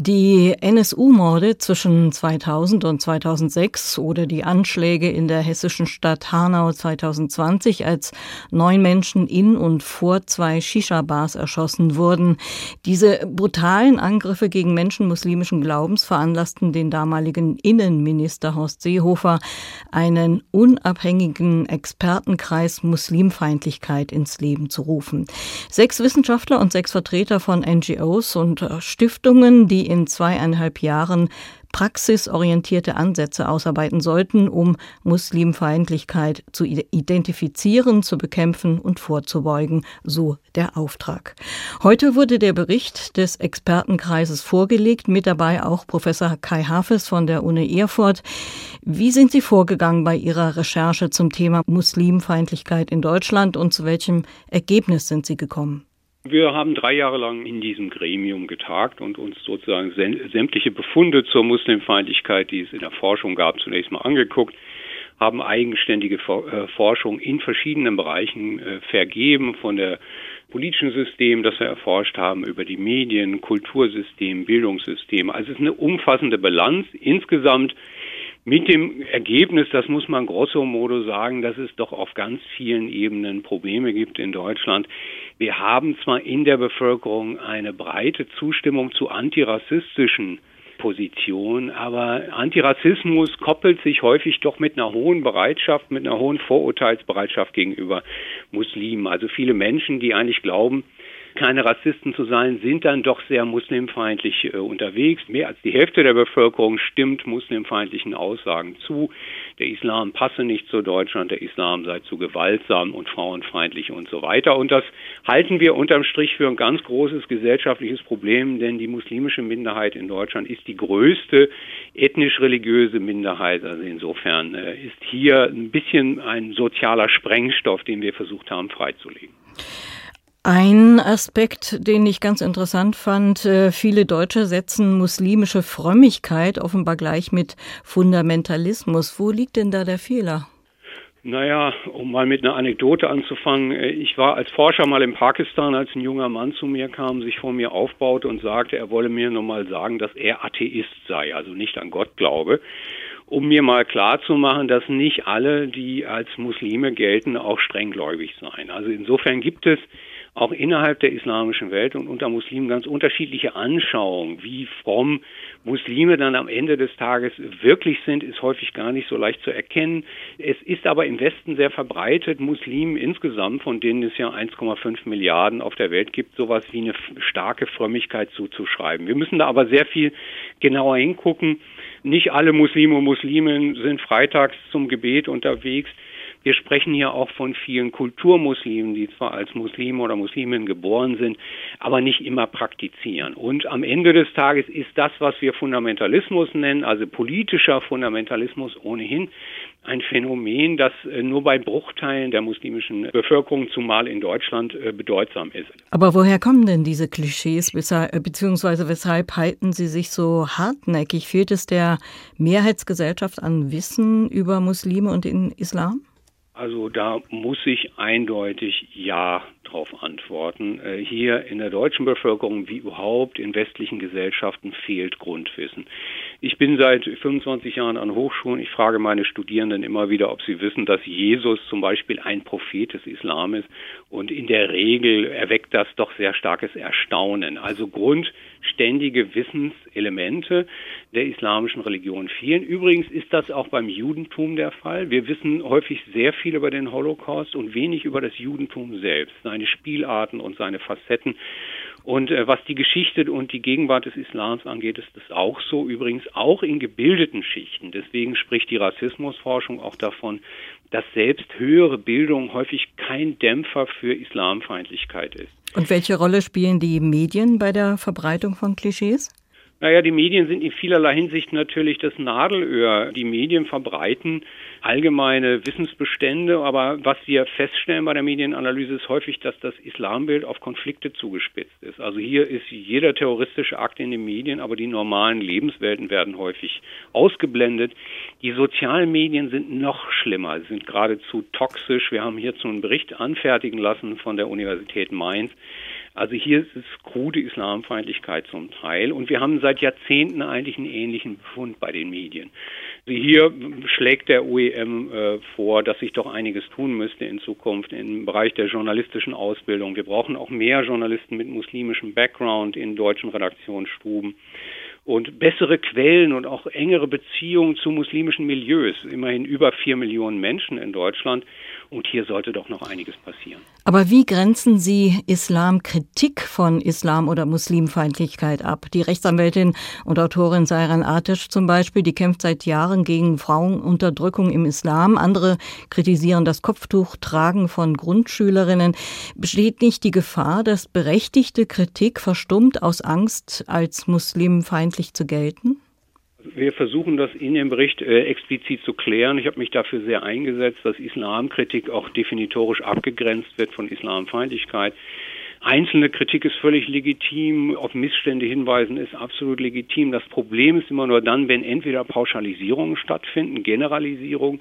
Die NSU-Morde zwischen 2000 und 2006 oder die Anschläge in der hessischen Stadt Hanau 2020, als neun Menschen in und vor zwei Shisha-Bars erschossen wurden. Diese brutalen Angriffe gegen Menschen muslimischen Glaubens veranlassten den damaligen Innenminister Horst Seehofer, einen unabhängigen Expertenkreis Muslimfeindlichkeit ins Leben zu rufen. Sechs Wissenschaftler und sechs Vertreter von NGOs und Stiftungen, die in zweieinhalb Jahren praxisorientierte Ansätze ausarbeiten sollten, um Muslimfeindlichkeit zu identifizieren, zu bekämpfen und vorzubeugen, so der Auftrag. Heute wurde der Bericht des Expertenkreises vorgelegt, mit dabei auch Professor Kai Hafes von der Uni Erfurt. Wie sind Sie vorgegangen bei Ihrer Recherche zum Thema Muslimfeindlichkeit in Deutschland und zu welchem Ergebnis sind Sie gekommen? Wir haben drei Jahre lang in diesem Gremium getagt und uns sozusagen sämtliche Befunde zur Muslimfeindlichkeit, die es in der Forschung gab, zunächst mal angeguckt, haben eigenständige äh, Forschung in verschiedenen Bereichen äh, vergeben, von der politischen System, das wir erforscht haben, über die Medien, Kultursystem, Bildungssystem. Also es ist eine umfassende Bilanz. Insgesamt mit dem Ergebnis, das muss man grosso modo sagen, dass es doch auf ganz vielen Ebenen Probleme gibt in Deutschland. Wir haben zwar in der Bevölkerung eine breite Zustimmung zu antirassistischen Positionen, aber Antirassismus koppelt sich häufig doch mit einer hohen Bereitschaft, mit einer hohen Vorurteilsbereitschaft gegenüber Muslimen. Also viele Menschen, die eigentlich glauben, keine Rassisten zu sein, sind dann doch sehr muslimfeindlich äh, unterwegs. Mehr als die Hälfte der Bevölkerung stimmt muslimfeindlichen Aussagen zu. Der Islam passe nicht zu Deutschland, der Islam sei zu gewaltsam und frauenfeindlich und so weiter. Und das halten wir unterm Strich für ein ganz großes gesellschaftliches Problem, denn die muslimische Minderheit in Deutschland ist die größte ethnisch-religiöse Minderheit. Also insofern äh, ist hier ein bisschen ein sozialer Sprengstoff, den wir versucht haben freizulegen. Ein Aspekt, den ich ganz interessant fand, äh, viele Deutsche setzen muslimische Frömmigkeit offenbar gleich mit Fundamentalismus. Wo liegt denn da der Fehler? Naja, um mal mit einer Anekdote anzufangen. Äh, ich war als Forscher mal in Pakistan, als ein junger Mann zu mir kam, sich vor mir aufbaute und sagte, er wolle mir nur mal sagen, dass er Atheist sei, also nicht an Gott glaube um mir mal klar zu machen, dass nicht alle, die als Muslime gelten, auch strenggläubig seien. Also insofern gibt es auch innerhalb der islamischen Welt und unter Muslimen ganz unterschiedliche Anschauungen. Wie fromm Muslime dann am Ende des Tages wirklich sind, ist häufig gar nicht so leicht zu erkennen. Es ist aber im Westen sehr verbreitet, Muslimen insgesamt, von denen es ja 1,5 Milliarden auf der Welt gibt, sowas wie eine starke Frömmigkeit zuzuschreiben. Wir müssen da aber sehr viel genauer hingucken. Nicht alle Muslime und Musliminnen sind freitags zum Gebet unterwegs. Wir sprechen hier auch von vielen Kulturmuslimen, die zwar als Muslime oder Muslimen geboren sind, aber nicht immer praktizieren. Und am Ende des Tages ist das, was wir Fundamentalismus nennen, also politischer Fundamentalismus ohnehin, ein Phänomen, das äh, nur bei Bruchteilen der muslimischen Bevölkerung, zumal in Deutschland, äh, bedeutsam ist. Aber woher kommen denn diese Klischees, äh, beziehungsweise weshalb halten sie sich so hartnäckig? Fehlt es der Mehrheitsgesellschaft an Wissen über Muslime und den Islam? Also da muss ich eindeutig Ja darauf antworten. Äh, hier in der deutschen Bevölkerung wie überhaupt in westlichen Gesellschaften fehlt Grundwissen. Ich bin seit 25 Jahren an Hochschulen. Ich frage meine Studierenden immer wieder, ob sie wissen, dass Jesus zum Beispiel ein Prophet des Islam ist. Und in der Regel erweckt das doch sehr starkes Erstaunen. Also grundständige Wissenselemente der islamischen Religion fehlen. Übrigens ist das auch beim Judentum der Fall. Wir wissen häufig sehr viel über den Holocaust und wenig über das Judentum selbst seine Spielarten und seine Facetten. Und äh, was die Geschichte und die Gegenwart des Islams angeht, ist das auch so, übrigens auch in gebildeten Schichten. Deswegen spricht die Rassismusforschung auch davon, dass selbst höhere Bildung häufig kein Dämpfer für Islamfeindlichkeit ist. Und welche Rolle spielen die Medien bei der Verbreitung von Klischees? Naja, die Medien sind in vielerlei Hinsicht natürlich das Nadelöhr. Die Medien verbreiten allgemeine Wissensbestände, aber was wir feststellen bei der Medienanalyse ist häufig, dass das Islambild auf Konflikte zugespitzt ist. Also hier ist jeder terroristische Akt in den Medien, aber die normalen Lebenswelten werden häufig ausgeblendet. Die sozialen Medien sind noch schlimmer, sind geradezu toxisch. Wir haben hierzu einen Bericht anfertigen lassen von der Universität Mainz Also hier ist es krude Islamfeindlichkeit zum Teil und wir haben seit Jahrzehnten eigentlich einen ähnlichen Befund bei den Medien. Also hier schlägt der OEM äh, vor, dass sich doch einiges tun müsste in Zukunft im Bereich der journalistischen Ausbildung. Wir brauchen auch mehr Journalisten mit muslimischem Background in deutschen Redaktionsstuben und bessere Quellen und auch engere Beziehungen zu muslimischen Milieus. Immerhin über vier Millionen Menschen in Deutschland. Und hier sollte doch noch einiges passieren. Aber wie grenzen Sie Islamkritik von Islam- oder Muslimfeindlichkeit ab? Die Rechtsanwältin und Autorin Sairan Atesh zum Beispiel, die kämpft seit Jahren gegen Frauenunterdrückung im Islam. Andere kritisieren das Kopftuchtragen von Grundschülerinnen. Besteht nicht die Gefahr, dass berechtigte Kritik verstummt aus Angst, als muslimfeindlich zu gelten? Wir versuchen das in dem Bericht äh, explizit zu klären. Ich habe mich dafür sehr eingesetzt, dass Islamkritik auch definitorisch abgegrenzt wird von Islamfeindlichkeit. Einzelne Kritik ist völlig legitim, auf Missstände hinweisen ist absolut legitim. Das Problem ist immer nur dann, wenn entweder Pauschalisierungen stattfinden, Generalisierung,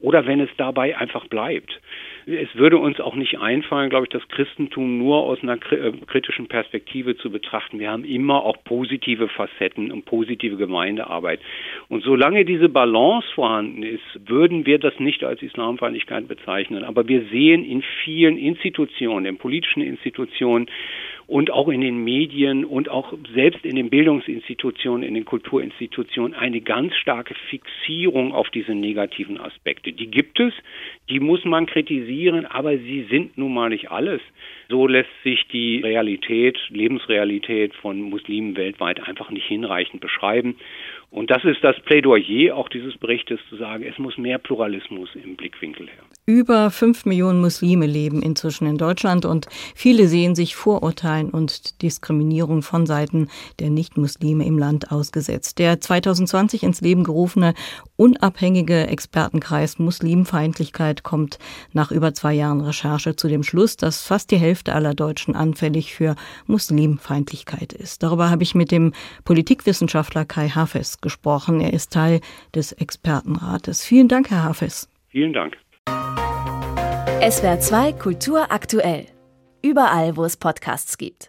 oder wenn es dabei einfach bleibt es würde uns auch nicht einfallen, glaube ich, das Christentum nur aus einer äh, kritischen Perspektive zu betrachten. Wir haben immer auch positive Facetten und positive Gemeindearbeit. Und solange diese Balance vorhanden ist, würden wir das nicht als Islamfeindlichkeit bezeichnen. Aber wir sehen in vielen Institutionen, in politischen Institutionen, und auch in den Medien und auch selbst in den Bildungsinstitutionen, in den Kulturinstitutionen eine ganz starke Fixierung auf diese negativen Aspekte. Die gibt es, die muss man kritisieren, aber sie sind nun mal nicht alles. So lässt sich die Realität, Lebensrealität von Muslimen weltweit einfach nicht hinreichend beschreiben. Und das ist das Plädoyer auch dieses Berichtes zu sagen, es muss mehr Pluralismus im Blickwinkel her. Über fünf Millionen Muslime leben inzwischen in Deutschland und viele sehen sich Vorurteilen und Diskriminierung von Seiten der Nichtmuslime im Land ausgesetzt. Der 2020 ins Leben gerufene unabhängige Expertenkreis Muslimfeindlichkeit kommt nach über zwei Jahren Recherche zu dem Schluss, dass fast die Hälfte aller Deutschen anfällig für Muslimfeindlichkeit ist. Darüber habe ich mit dem Politikwissenschaftler Kai Hafes gesprochen. Er ist Teil des Expertenrates. Vielen Dank, Herr Hafes. Vielen Dank. SWR 2 Kultur aktuell. Überall, wo es Podcasts gibt.